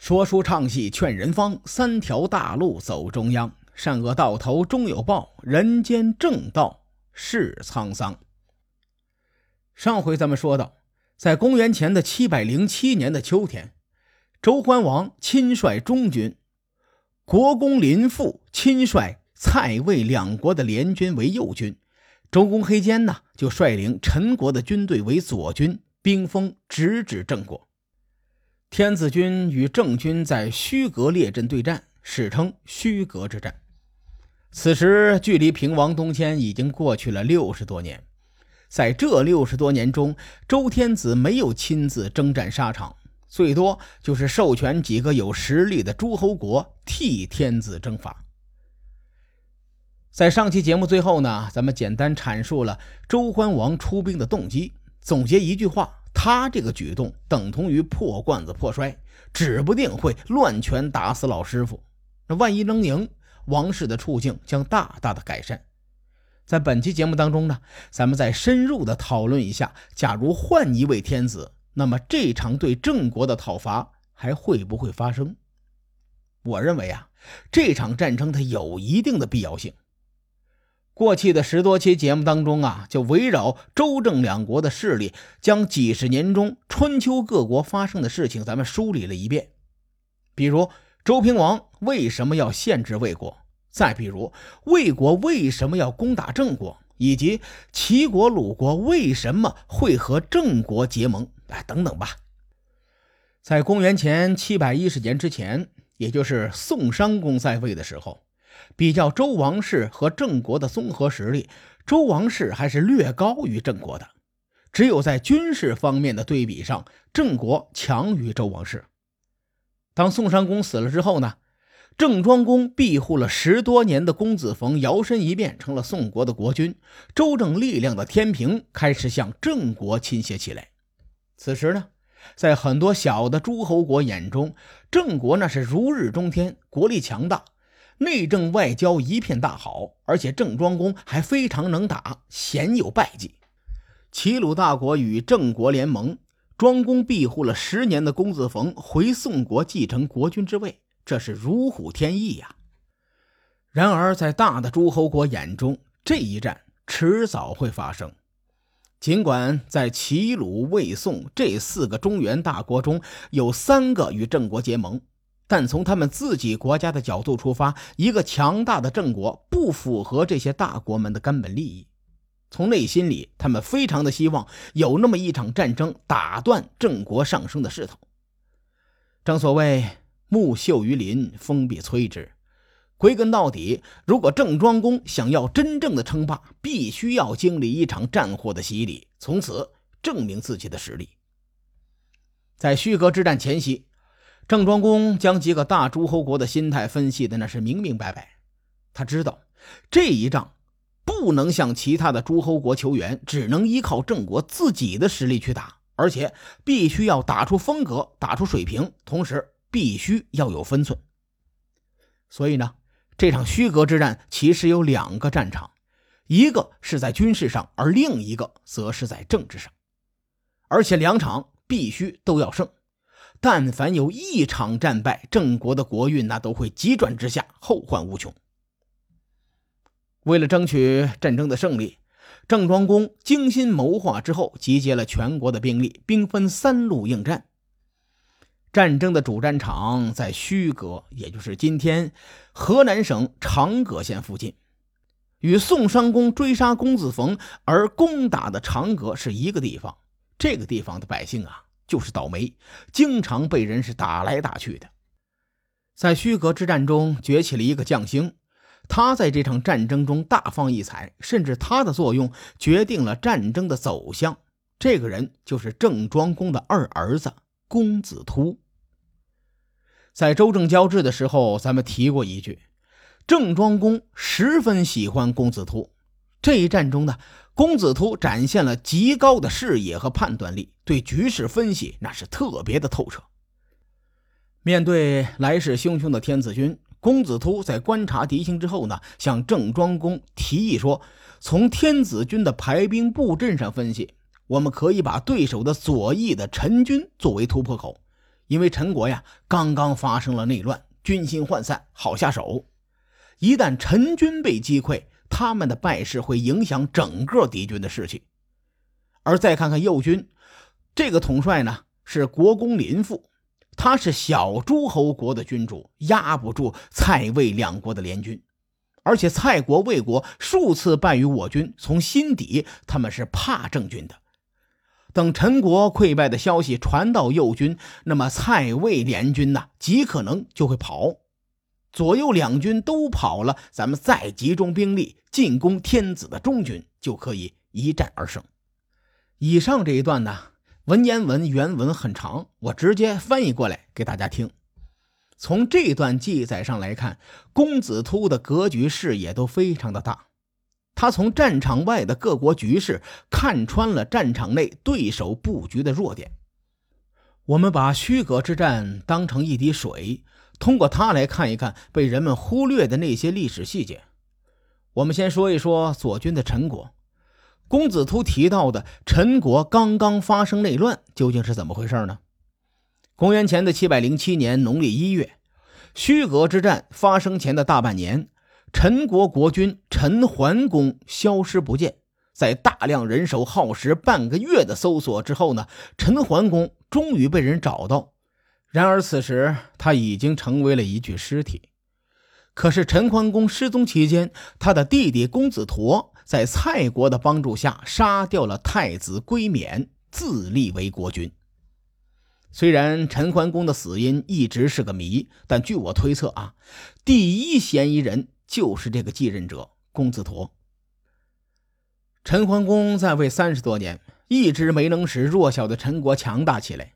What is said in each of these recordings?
说书唱戏劝人方，三条大路走中央。善恶到头终有报，人间正道是沧桑。上回咱们说到，在公元前的七百零七年的秋天，周桓王亲率中军，国公林父亲率蔡魏两国的联军为右军，周公黑坚呢就率领陈国的军队为左军，兵锋直指郑国。天子军与郑军在虚阁列阵对战，史称虚阁之战。此时距离平王东迁已经过去了六十多年，在这六十多年中，周天子没有亲自征战沙场，最多就是授权几个有实力的诸侯国替天子征伐。在上期节目最后呢，咱们简单阐述了周桓王出兵的动机，总结一句话。他这个举动等同于破罐子破摔，指不定会乱拳打死老师傅。那万一能赢，王室的处境将大大的改善。在本期节目当中呢，咱们再深入的讨论一下，假如换一位天子，那么这场对郑国的讨伐还会不会发生？我认为啊，这场战争它有一定的必要性。过去的十多期节目当中啊，就围绕周郑两国的势力，将几十年中春秋各国发生的事情，咱们梳理了一遍。比如周平王为什么要限制魏国？再比如魏国为什么要攻打郑国？以及齐国、鲁国为什么会和郑国结盟？哎，等等吧。在公元前七百一十年之前，也就是宋襄公在位的时候。比较周王室和郑国的综合实力，周王室还是略高于郑国的。只有在军事方面的对比上，郑国强于周王室。当宋襄公死了之后呢，郑庄公庇护了十多年的公子冯摇身一变成了宋国的国君，周郑力量的天平开始向郑国倾斜起来。此时呢，在很多小的诸侯国眼中，郑国那是如日中天，国力强大。内政外交一片大好，而且郑庄公还非常能打，鲜有败绩。齐鲁大国与郑国联盟，庄公庇护了十年的公子冯回宋国继承国君之位，这是如虎添翼呀。然而，在大的诸侯国眼中，这一战迟早会发生。尽管在齐鲁魏宋这四个中原大国中有三个与郑国结盟。但从他们自己国家的角度出发，一个强大的郑国不符合这些大国们的根本利益。从内心里，他们非常的希望有那么一场战争打断郑国上升的势头。正所谓木秀于林，风必摧之。归根到底，如果郑庄公想要真正的称霸，必须要经历一场战火的洗礼，从此证明自己的实力。在虚阁之战前夕。郑庄公将几个大诸侯国的心态分析的那是明明白白，他知道这一仗不能向其他的诸侯国求援，只能依靠郑国自己的实力去打，而且必须要打出风格，打出水平，同时必须要有分寸。所以呢，这场虚阁之战其实有两个战场，一个是在军事上，而另一个则是在政治上，而且两场必须都要胜。但凡有一场战败，郑国的国运那都会急转直下，后患无穷。为了争取战争的胜利，郑庄公精心谋划之后，集结了全国的兵力，兵分三路应战。战争的主战场在虚阁，也就是今天河南省长葛县附近，与宋襄公追杀公子冯而攻打的长葛是一个地方。这个地方的百姓啊。就是倒霉，经常被人是打来打去的。在虚阁之战中崛起了一个将星，他在这场战争中大放异彩，甚至他的作用决定了战争的走向。这个人就是郑庄公的二儿子公子突。在周郑交质的时候，咱们提过一句，郑庄公十分喜欢公子突。这一战中呢。公子突展现了极高的视野和判断力，对局势分析那是特别的透彻。面对来势汹汹的天子军，公子突在观察敌情之后呢，向郑庄公提议说：“从天子军的排兵布阵上分析，我们可以把对手的左翼的陈军作为突破口，因为陈国呀刚刚发生了内乱，军心涣散，好下手。一旦陈军被击溃，他们的败势会影响整个敌军的士气。而再看看右军，这个统帅呢是国公林父，他是小诸侯国的君主，压不住蔡魏两国的联军。而且蔡国、魏国数次败于我军，从心底他们是怕郑军的。等陈国溃败的消息传到右军，那么蔡魏联军呢，极可能就会跑。左右两军都跑了，咱们再集中兵力进攻天子的中军，就可以一战而胜。以上这一段呢，文言文原文很长，我直接翻译过来给大家听。从这段记载上来看，公子突的格局视野都非常的大。他从战场外的各国局势看穿了战场内对手布局的弱点。我们把虚葛之战当成一滴水，通过它来看一看被人们忽略的那些历史细节。我们先说一说左军的陈国。公子突提到的陈国刚刚发生内乱，究竟是怎么回事呢？公元前的七百零七年农历一月，虚葛之战发生前的大半年，陈国国君陈桓公消失不见。在大量人手耗时半个月的搜索之后呢，陈桓公终于被人找到。然而此时他已经成为了一具尸体。可是陈桓公失踪期间，他的弟弟公子佗在蔡国的帮助下杀掉了太子归冕，自立为国君。虽然陈桓公的死因一直是个谜，但据我推测啊，第一嫌疑人就是这个继任者公子佗。陈桓公在位三十多年，一直没能使弱小的陈国强大起来。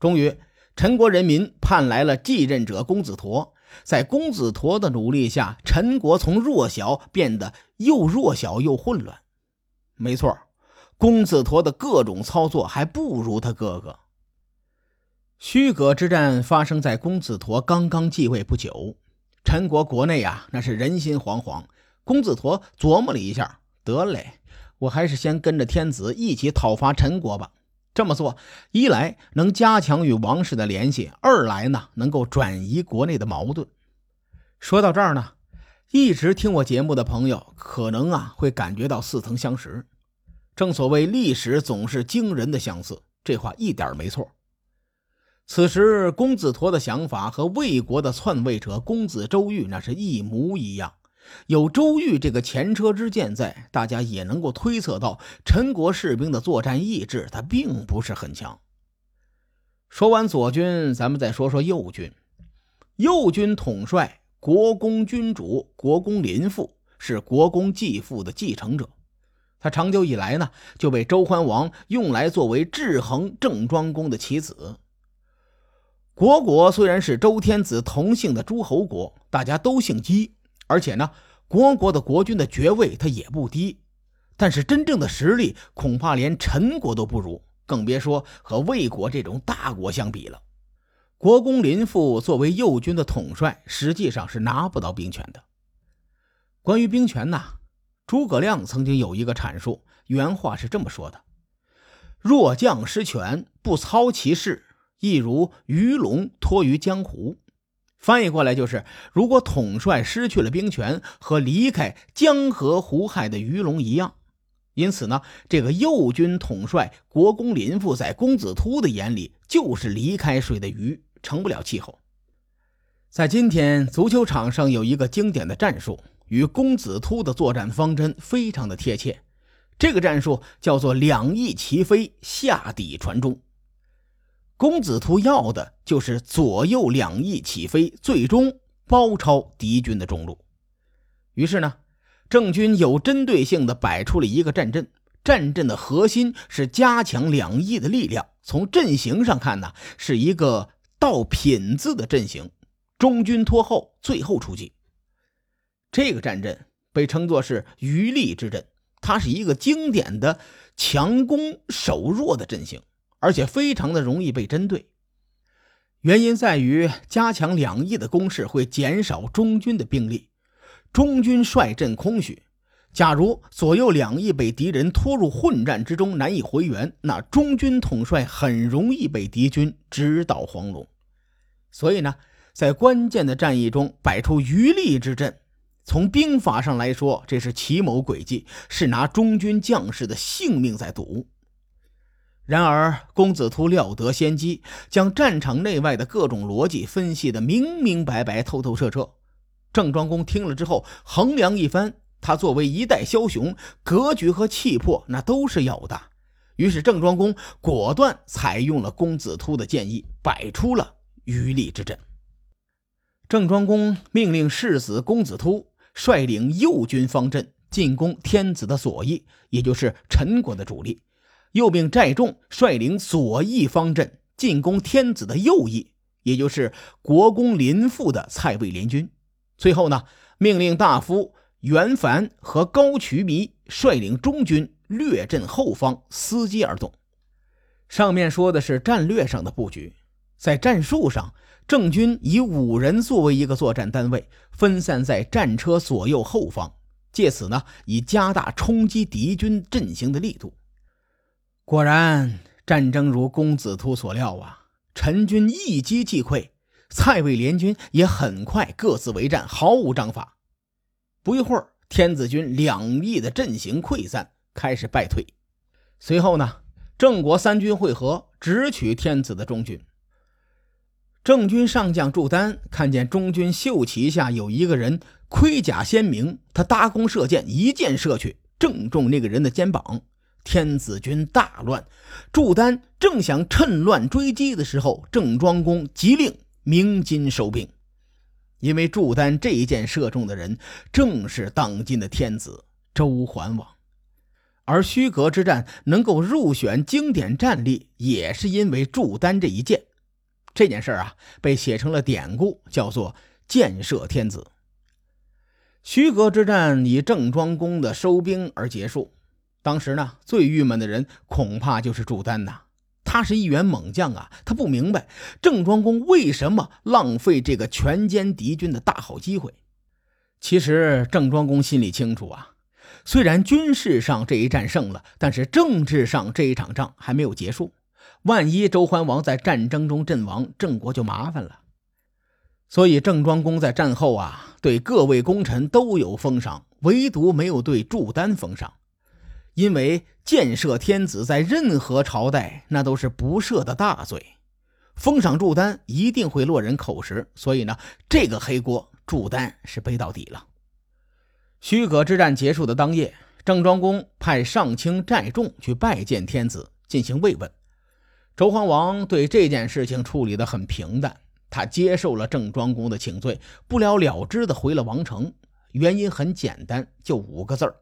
终于，陈国人民盼来了继任者公子佗。在公子佗的努力下，陈国从弱小变得又弱小又混乱。没错，公子佗的各种操作还不如他哥哥。虚葛之战发生在公子佗刚刚继位不久，陈国国内啊，那是人心惶惶。公子佗琢磨了一下，得嘞，我还是先跟着天子一起讨伐陈国吧。这么做，一来能加强与王室的联系，二来呢，能够转移国内的矛盾。说到这儿呢，一直听我节目的朋友可能啊会感觉到似曾相识。正所谓历史总是惊人的相似，这话一点没错。此时，公子佗的想法和魏国的篡位者公子周瑜那是一模一样。有周瑜这个前车之鉴在，大家也能够推测到陈国士兵的作战意志，他并不是很强。说完左军，咱们再说说右军。右军统帅国公君主国公林父，是国公继父的继承者。他长久以来呢，就被周桓王用来作为制衡郑庄公的棋子。国国虽然是周天子同姓的诸侯国，大家都姓姬，而且呢，国国的国君的爵位他也不低，但是真正的实力恐怕连陈国都不如，更别说和魏国这种大国相比了。国公林父作为右军的统帅，实际上是拿不到兵权的。关于兵权呢，诸葛亮曾经有一个阐述，原话是这么说的：“若将失权，不操其事。”亦如鱼龙托于江湖，翻译过来就是：如果统帅失去了兵权，和离开江河湖海的鱼龙一样。因此呢，这个右军统帅国公林父在公子突的眼里就是离开水的鱼，成不了气候。在今天足球场上有一个经典的战术，与公子突的作战方针非常的贴切。这个战术叫做两翼齐飞，下底传中。公子突要的就是左右两翼起飞，最终包抄敌军的中路。于是呢，郑军有针对性的摆出了一个战阵，战阵的核心是加强两翼的力量。从阵型上看呢，是一个倒品字的阵型，中军拖后，最后出击。这个战阵被称作是余力之阵，它是一个经典的强攻守弱的阵型。而且非常的容易被针对，原因在于加强两翼的攻势会减少中军的兵力，中军率阵空虚。假如左右两翼被敌人拖入混战之中，难以回援，那中军统帅很容易被敌军直捣黄龙，所以呢，在关键的战役中摆出余力之阵，从兵法上来说，这是奇谋诡计，是拿中军将士的性命在赌。然而，公子突料得先机，将战场内外的各种逻辑分析的明明白白、透透彻彻。郑庄公听了之后，衡量一番，他作为一代枭雄，格局和气魄那都是有的。于是，郑庄公果断采用了公子突的建议，摆出了。余力之阵，郑庄公命令世子公子突率领右军方阵进攻天子的左翼，也就是陈国的主力；又命寨众率领左翼方阵进攻天子的右翼，也就是国公林父的蔡魏联军。最后呢，命令大夫袁凡和高渠弥率领中军略阵后方，伺机而动。上面说的是战略上的布局。在战术上，郑军以五人作为一个作战单位，分散在战车左右后方，借此呢，以加大冲击敌军阵型的力度。果然，战争如公子突所料啊，陈军一击即溃，蔡魏联军也很快各自为战，毫无章法。不一会儿，天子军两翼的阵型溃散，开始败退。随后呢，郑国三军会合，直取天子的中军。郑军上将祝丹看见中军袖旗下有一个人盔甲鲜明，他搭弓射箭，一箭射去，正中那个人的肩膀。天子军大乱，祝丹正想趁乱追击的时候，郑庄公急令鸣金收兵，因为祝丹这一箭射中的人正是当今的天子周桓王，而虚阁之战能够入选经典战例，也是因为祝丹这一箭。这件事啊，被写成了典故，叫做“箭射天子”。虚阁之战以郑庄公的收兵而结束。当时呢，最郁闷的人恐怕就是祝丹呐。他是一员猛将啊，他不明白郑庄公为什么浪费这个全歼敌军的大好机会。其实郑庄公心里清楚啊，虽然军事上这一战胜了，但是政治上这一场仗还没有结束。万一周桓王在战争中阵亡，郑国就麻烦了。所以郑庄公在战后啊，对各位功臣都有封赏，唯独没有对祝丹封赏。因为建设天子在任何朝代那都是不赦的大罪，封赏祝丹一定会落人口实。所以呢，这个黑锅祝丹是背到底了。虚葛之战结束的当夜，郑庄公派上卿寨众去拜见天子，进行慰问。周桓王对这件事情处理得很平淡，他接受了郑庄公的请罪，不了了之的回了王城。原因很简单，就五个字儿：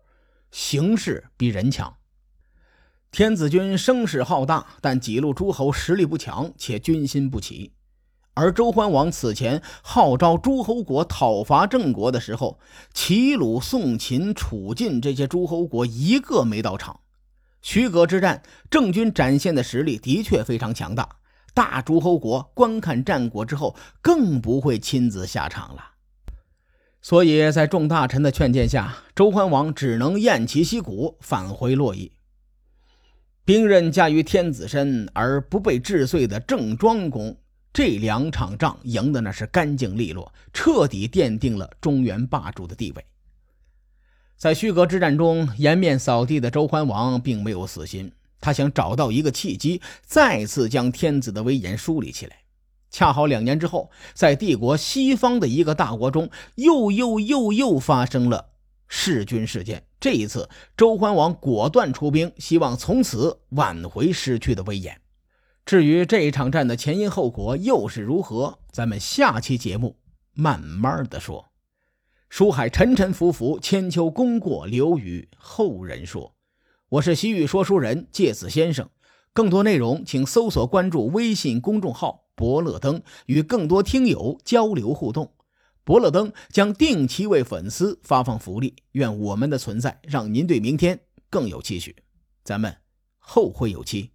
形势比人强。天子军声势浩大，但几路诸侯实力不强，且军心不齐。而周桓王此前号召诸侯国讨伐郑国的时候，齐鲁宋秦楚晋这些诸侯国一个没到场。徐葛之战，郑军展现的实力的确非常强大。大诸侯国观看战果之后，更不会亲自下场了。所以在众大臣的劝谏下，周桓王只能偃旗息鼓，返回洛邑。兵刃架于天子身而不被治碎的郑庄公，这两场仗赢的那是干净利落，彻底奠定了中原霸主的地位。在虚阁之战中颜面扫地的周桓王并没有死心，他想找到一个契机，再次将天子的威严树立起来。恰好两年之后，在帝国西方的一个大国中，又又又又发生了弑君事件。这一次，周桓王果断出兵，希望从此挽回失去的威严。至于这一场战的前因后果又是如何，咱们下期节目慢慢的说。书海沉沉浮浮，千秋功过留与后人说。我是西域说书人介子先生，更多内容请搜索关注微信公众号“伯乐登”，与更多听友交流互动。伯乐登将定期为粉丝发放福利，愿我们的存在让您对明天更有期许。咱们后会有期。